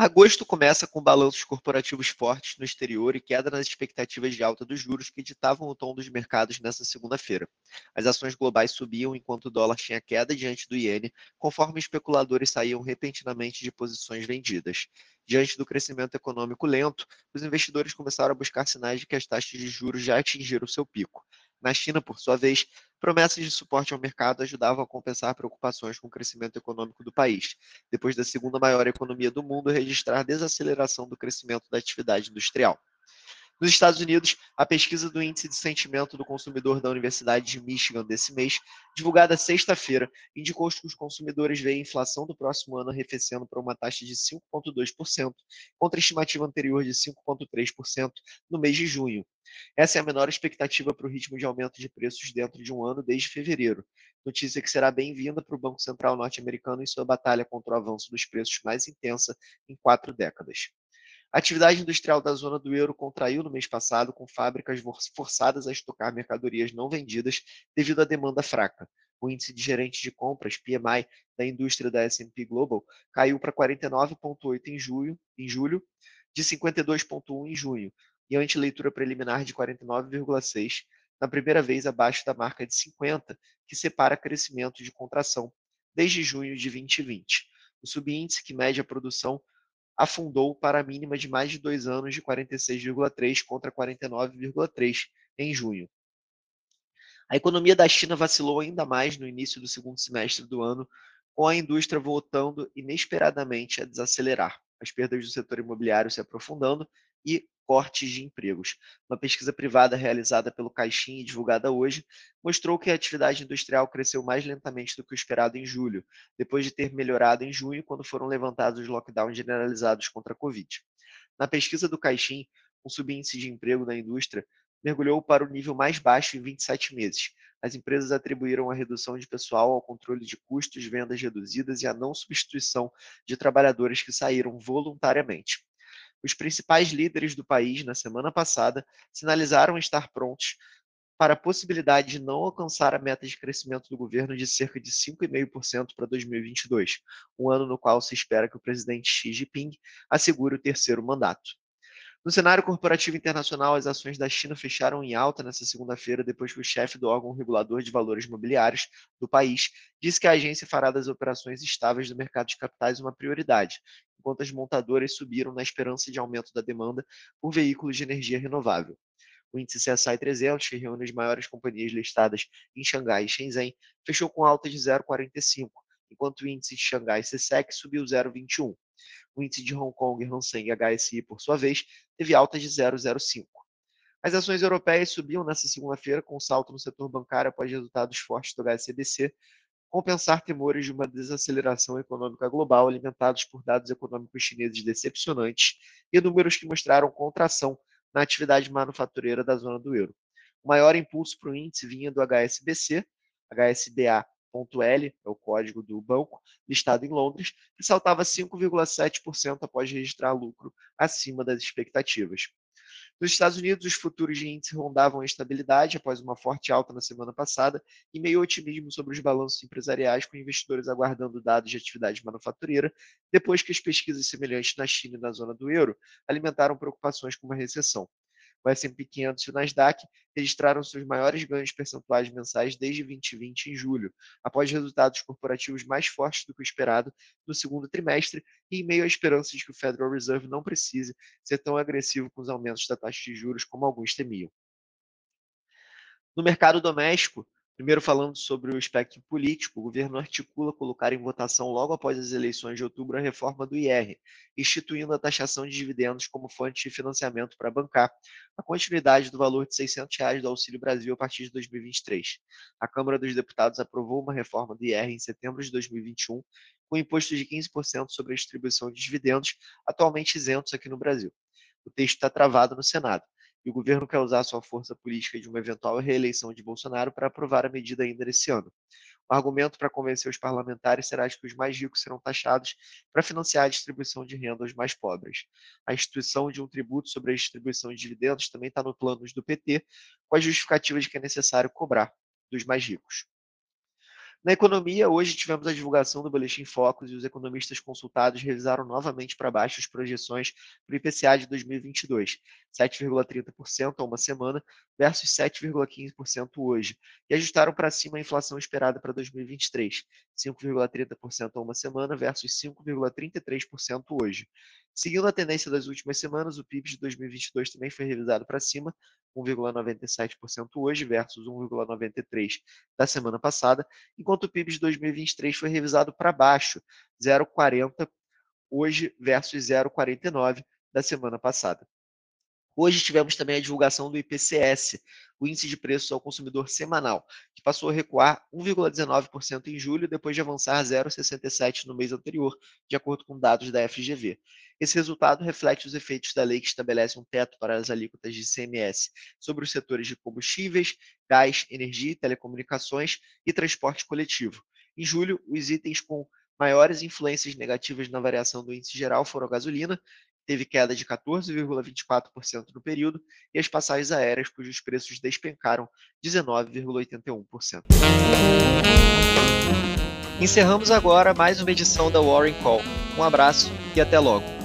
Agosto começa com balanços corporativos fortes no exterior e queda nas expectativas de alta dos juros que ditavam o tom dos mercados nesta segunda-feira. As ações globais subiam enquanto o dólar tinha queda diante do iene, conforme especuladores saíam repentinamente de posições vendidas. Diante do crescimento econômico lento, os investidores começaram a buscar sinais de que as taxas de juros já atingiram seu pico. Na China, por sua vez, promessas de suporte ao mercado ajudavam a compensar preocupações com o crescimento econômico do país, depois da segunda maior economia do mundo registrar desaceleração do crescimento da atividade industrial. Nos Estados Unidos, a pesquisa do Índice de Sentimento do Consumidor da Universidade de Michigan desse mês, divulgada sexta-feira, indicou que os consumidores veem a inflação do próximo ano arrefecendo para uma taxa de 5,2%, contra a estimativa anterior de 5,3% no mês de junho. Essa é a menor expectativa para o ritmo de aumento de preços dentro de um ano desde fevereiro. Notícia que será bem-vinda para o Banco Central norte-americano em sua batalha contra o avanço dos preços mais intensa em quatro décadas. A atividade industrial da zona do euro contraiu no mês passado, com fábricas forçadas a estocar mercadorias não vendidas devido à demanda fraca. O índice de gerente de compras, PMI, da indústria da S&P Global caiu para 49,8 em julho, em julho, de 52,1 em junho, e ante-leitura preliminar de 49,6, na primeira vez abaixo da marca de 50, que separa crescimento de contração, desde junho de 2020. O subíndice, que mede a produção, afundou para a mínima de mais de dois anos de 46,3 contra 49,3 em junho. A economia da China vacilou ainda mais no início do segundo semestre do ano, com a indústria voltando inesperadamente a desacelerar, as perdas do setor imobiliário se aprofundando e cortes de empregos. Uma pesquisa privada realizada pelo Caixin e divulgada hoje mostrou que a atividade industrial cresceu mais lentamente do que o esperado em julho, depois de ter melhorado em junho, quando foram levantados os lockdowns generalizados contra a Covid. Na pesquisa do Caixin, o subíndice de emprego na indústria mergulhou para o nível mais baixo em 27 meses. As empresas atribuíram a redução de pessoal ao controle de custos, vendas reduzidas e à não substituição de trabalhadores que saíram voluntariamente. Os principais líderes do país, na semana passada, sinalizaram estar prontos para a possibilidade de não alcançar a meta de crescimento do governo de cerca de 5,5% para 2022, um ano no qual se espera que o presidente Xi Jinping assegure o terceiro mandato. No cenário corporativo internacional, as ações da China fecharam em alta nesta segunda-feira, depois que o chefe do órgão regulador de valores imobiliários do país disse que a agência fará das operações estáveis do mercado de capitais uma prioridade, enquanto as montadoras subiram na esperança de aumento da demanda por veículos de energia renovável. O índice CSI 300, que reúne as maiores companhias listadas em Xangai e Shenzhen, fechou com alta de 0,45, enquanto o índice de Xangai CSEC subiu 0,21. O índice de Hong Kong Hang Seng HSI, por sua vez, teve alta de 0,05. As ações europeias subiam nesta segunda-feira com salto no setor bancário após resultados fortes do HSBC, compensar temores de uma desaceleração econômica global alimentados por dados econômicos chineses decepcionantes e números que mostraram contração na atividade manufatureira da zona do euro. O maior impulso para o índice vinha do HSBC, HSBA L, é o código do banco, listado em Londres, que saltava 5,7% após registrar lucro acima das expectativas. Nos Estados Unidos, os futuros de índice rondavam a estabilidade após uma forte alta na semana passada e meio otimismo sobre os balanços empresariais, com investidores aguardando dados de atividade manufatureira, depois que as pesquisas semelhantes na China e na zona do euro alimentaram preocupações com uma recessão o S&P 500 e o Nasdaq registraram seus maiores ganhos percentuais mensais desde 2020 em julho, após resultados corporativos mais fortes do que o esperado no segundo trimestre e em meio à esperança de que o Federal Reserve não precise ser tão agressivo com os aumentos da taxa de juros como alguns temiam. No mercado doméstico, Primeiro, falando sobre o espectro político, o governo articula colocar em votação logo após as eleições de outubro a reforma do IR, instituindo a taxação de dividendos como fonte de financiamento para bancar a continuidade do valor de 600 reais do Auxílio Brasil a partir de 2023. A Câmara dos Deputados aprovou uma reforma do IR em setembro de 2021, com imposto de 15% sobre a distribuição de dividendos, atualmente isentos aqui no Brasil. O texto está travado no Senado e o governo quer usar sua força política de uma eventual reeleição de Bolsonaro para aprovar a medida ainda nesse ano. O argumento para convencer os parlamentares será de que os mais ricos serão taxados para financiar a distribuição de renda aos mais pobres. A instituição de um tributo sobre a distribuição de dividendos também está no planos do PT, com a justificativa de que é necessário cobrar dos mais ricos. Na economia, hoje tivemos a divulgação do Boletim Focus e os economistas consultados revisaram novamente para baixo as projeções para o IPCA de 2022, 7,30% a uma semana versus 7,15% hoje, e ajustaram para cima a inflação esperada para 2023, 5,30% a uma semana versus 5,33% hoje. Seguindo a tendência das últimas semanas, o PIB de 2022 também foi revisado para cima, 1,97% hoje versus 1,93% da semana passada, enquanto o PIB de 2023 foi revisado para baixo, 0,40% hoje versus 0,49% da semana passada. Hoje tivemos também a divulgação do IPCS, o Índice de Preços ao Consumidor Semanal, que passou a recuar 1,19% em julho, depois de avançar 0,67% no mês anterior, de acordo com dados da FGV. Esse resultado reflete os efeitos da lei que estabelece um teto para as alíquotas de ICMS sobre os setores de combustíveis, gás, energia, telecomunicações e transporte coletivo. Em julho, os itens com maiores influências negativas na variação do índice geral foram a gasolina, teve queda de 14,24% no período, e as passagens aéreas, cujos preços despencaram 19,81%. Encerramos agora mais uma edição da Warren Call. Um abraço e até logo.